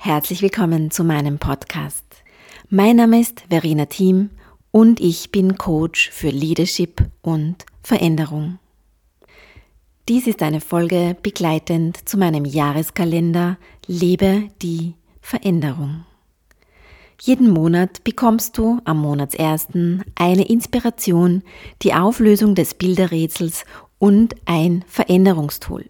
Herzlich willkommen zu meinem Podcast. Mein Name ist Verena Thiem und ich bin Coach für Leadership und Veränderung. Dies ist eine Folge begleitend zu meinem Jahreskalender Lebe die Veränderung. Jeden Monat bekommst du am Monatsersten eine Inspiration, die Auflösung des Bilderrätsels und ein Veränderungstool.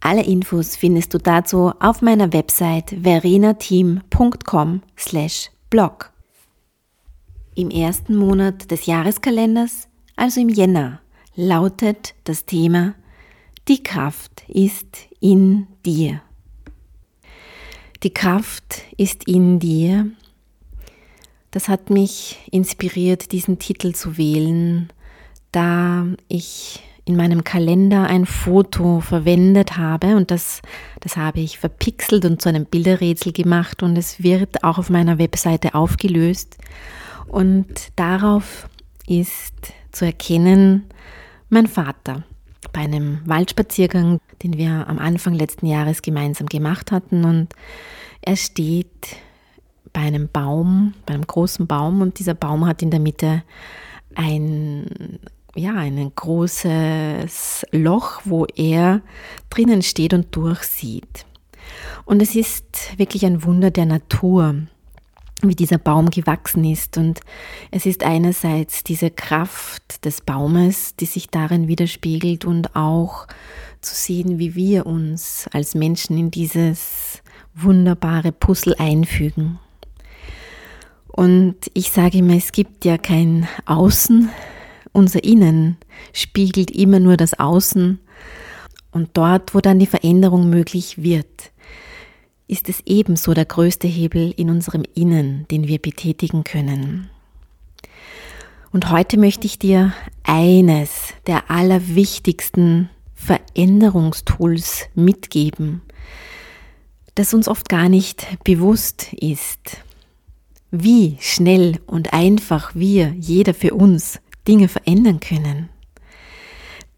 Alle Infos findest du dazu auf meiner Website verenateam.com slash blog. Im ersten Monat des Jahreskalenders, also im Jänner, lautet das Thema Die Kraft ist in dir. Die Kraft ist in dir. Das hat mich inspiriert, diesen Titel zu wählen, da ich in meinem Kalender ein Foto verwendet habe und das, das habe ich verpixelt und zu einem Bilderrätsel gemacht und es wird auch auf meiner Webseite aufgelöst. Und darauf ist zu erkennen mein Vater bei einem Waldspaziergang, den wir am Anfang letzten Jahres gemeinsam gemacht hatten. Und er steht bei einem Baum, bei einem großen Baum und dieser Baum hat in der Mitte ein ja, ein großes Loch, wo er drinnen steht und durchsieht. Und es ist wirklich ein Wunder der Natur, wie dieser Baum gewachsen ist. Und es ist einerseits diese Kraft des Baumes, die sich darin widerspiegelt und auch zu sehen, wie wir uns als Menschen in dieses wunderbare Puzzle einfügen. Und ich sage immer, es gibt ja kein Außen, unser Innen spiegelt immer nur das Außen und dort, wo dann die Veränderung möglich wird, ist es ebenso der größte Hebel in unserem Innen, den wir betätigen können. Und heute möchte ich dir eines der allerwichtigsten Veränderungstools mitgeben, das uns oft gar nicht bewusst ist. Wie schnell und einfach wir, jeder für uns, Dinge verändern können.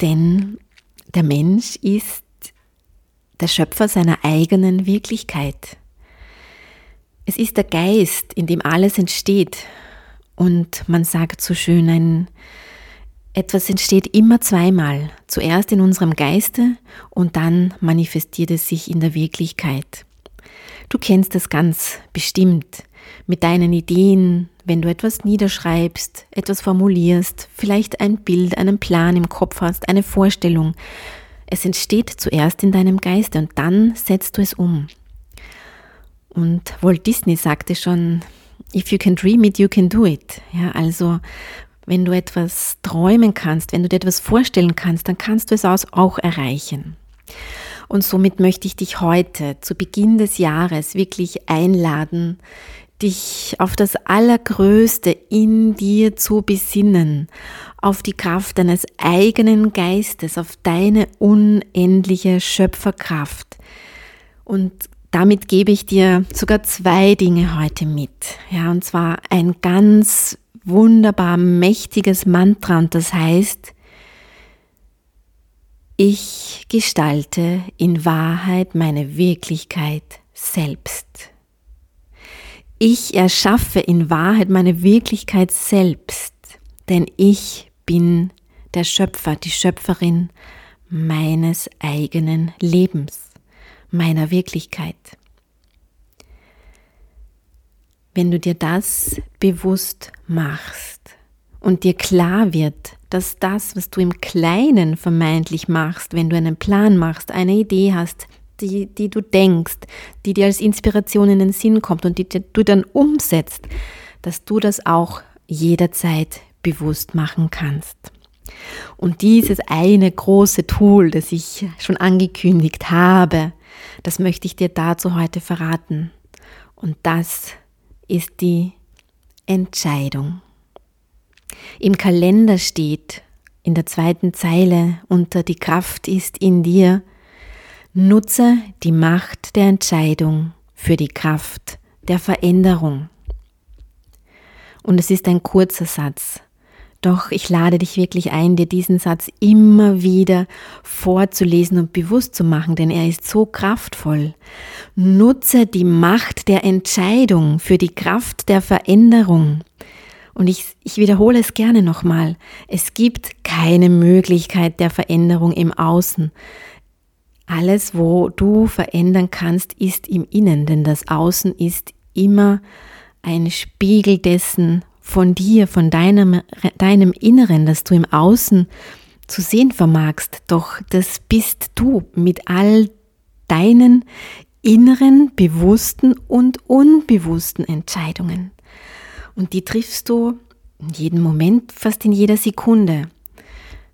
Denn der Mensch ist der Schöpfer seiner eigenen Wirklichkeit. Es ist der Geist, in dem alles entsteht. Und man sagt so schön, ein, etwas entsteht immer zweimal. Zuerst in unserem Geiste und dann manifestiert es sich in der Wirklichkeit. Du kennst das ganz bestimmt mit deinen Ideen, wenn du etwas niederschreibst, etwas formulierst, vielleicht ein Bild, einen Plan im Kopf hast, eine Vorstellung. Es entsteht zuerst in deinem Geiste und dann setzt du es um. Und Walt Disney sagte schon, if you can dream it, you can do it. Ja, also wenn du etwas träumen kannst, wenn du dir etwas vorstellen kannst, dann kannst du es auch erreichen. Und somit möchte ich dich heute zu Beginn des Jahres wirklich einladen, dich auf das Allergrößte in dir zu besinnen, auf die Kraft deines eigenen Geistes, auf deine unendliche Schöpferkraft. Und damit gebe ich dir sogar zwei Dinge heute mit. Ja, und zwar ein ganz wunderbar mächtiges Mantra und das heißt, ich gestalte in Wahrheit meine Wirklichkeit selbst. Ich erschaffe in Wahrheit meine Wirklichkeit selbst, denn ich bin der Schöpfer, die Schöpferin meines eigenen Lebens, meiner Wirklichkeit. Wenn du dir das bewusst machst und dir klar wird, dass das, was du im Kleinen vermeintlich machst, wenn du einen Plan machst, eine Idee hast, die, die du denkst, die dir als Inspiration in den Sinn kommt und die du dann umsetzt, dass du das auch jederzeit bewusst machen kannst. Und dieses eine große Tool, das ich schon angekündigt habe, das möchte ich dir dazu heute verraten. Und das ist die Entscheidung. Im Kalender steht in der zweiten Zeile unter die Kraft ist in dir, Nutze die Macht der Entscheidung für die Kraft der Veränderung. Und es ist ein kurzer Satz. Doch ich lade dich wirklich ein, dir diesen Satz immer wieder vorzulesen und bewusst zu machen, denn er ist so kraftvoll. Nutze die Macht der Entscheidung für die Kraft der Veränderung. Und ich, ich wiederhole es gerne nochmal. Es gibt keine Möglichkeit der Veränderung im Außen. Alles, wo du verändern kannst, ist im Innen, denn das Außen ist immer ein Spiegel dessen, von dir, von deinem, deinem Inneren, das du im Außen zu sehen vermagst. Doch das bist du mit all deinen inneren, bewussten und unbewussten Entscheidungen. Und die triffst du in jedem Moment, fast in jeder Sekunde.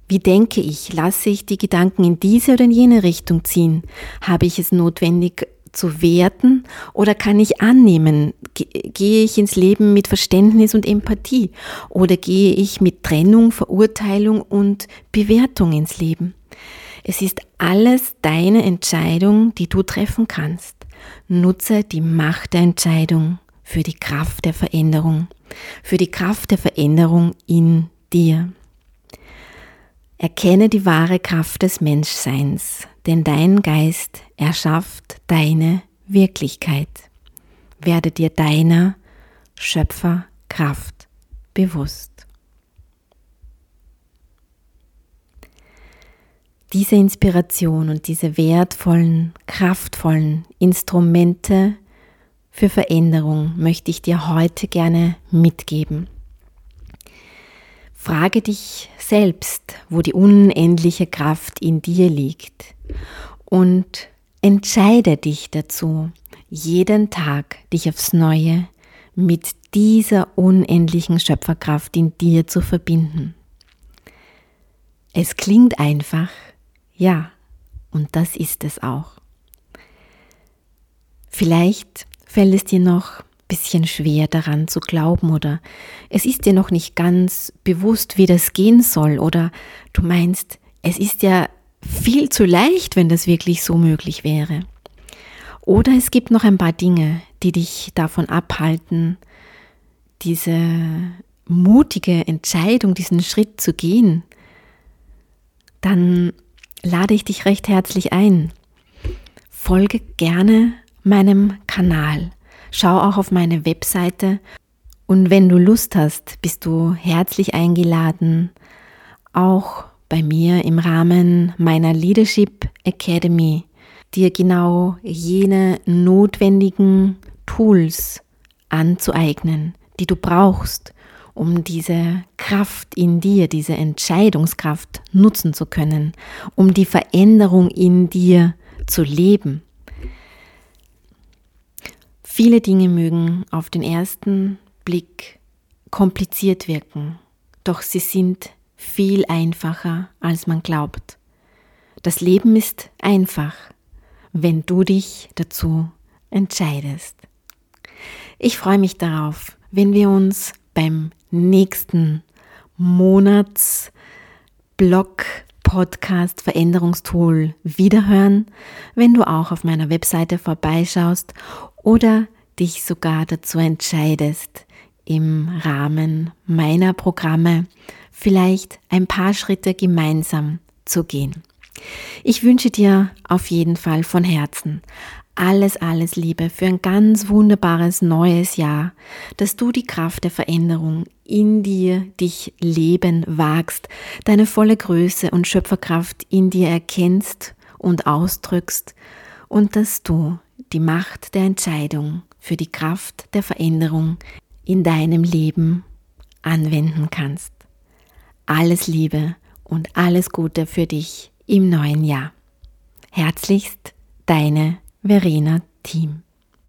Wie denke ich? Lasse ich die Gedanken in diese oder in jene Richtung ziehen? Habe ich es notwendig, zu werten oder kann ich annehmen? Gehe ich ins Leben mit Verständnis und Empathie oder gehe ich mit Trennung, Verurteilung und Bewertung ins Leben? Es ist alles deine Entscheidung, die du treffen kannst. Nutze die Macht der Entscheidung für die Kraft der Veränderung, für die Kraft der Veränderung in dir. Erkenne die wahre Kraft des Menschseins, denn dein Geist erschafft deine Wirklichkeit. Werde dir deiner Schöpferkraft bewusst. Diese Inspiration und diese wertvollen, kraftvollen Instrumente für Veränderung möchte ich dir heute gerne mitgeben. Frage dich selbst, wo die unendliche Kraft in dir liegt und entscheide dich dazu, jeden Tag dich aufs Neue mit dieser unendlichen Schöpferkraft in dir zu verbinden. Es klingt einfach, ja, und das ist es auch. Vielleicht fällt es dir noch bisschen schwer daran zu glauben oder es ist dir noch nicht ganz bewusst, wie das gehen soll oder du meinst, es ist ja viel zu leicht, wenn das wirklich so möglich wäre. Oder es gibt noch ein paar Dinge, die dich davon abhalten, diese mutige Entscheidung, diesen Schritt zu gehen. Dann lade ich dich recht herzlich ein. Folge gerne meinem Kanal. Schau auch auf meine Webseite und wenn du Lust hast, bist du herzlich eingeladen, auch bei mir im Rahmen meiner Leadership Academy dir genau jene notwendigen Tools anzueignen, die du brauchst, um diese Kraft in dir, diese Entscheidungskraft nutzen zu können, um die Veränderung in dir zu leben. Viele Dinge mögen auf den ersten Blick kompliziert wirken, doch sie sind viel einfacher, als man glaubt. Das Leben ist einfach, wenn du dich dazu entscheidest. Ich freue mich darauf, wenn wir uns beim nächsten Monatsblock Podcast Veränderungstool wiederhören, wenn du auch auf meiner Webseite vorbeischaust oder dich sogar dazu entscheidest, im Rahmen meiner Programme vielleicht ein paar Schritte gemeinsam zu gehen. Ich wünsche dir auf jeden Fall von Herzen alles, alles Liebe für ein ganz wunderbares neues Jahr, dass du die Kraft der Veränderung in dir dich leben wagst, deine volle Größe und Schöpferkraft in dir erkennst und ausdrückst und dass du die Macht der Entscheidung für die Kraft der Veränderung in deinem Leben anwenden kannst. Alles Liebe und alles Gute für dich im neuen Jahr. Herzlichst, deine Verena Team.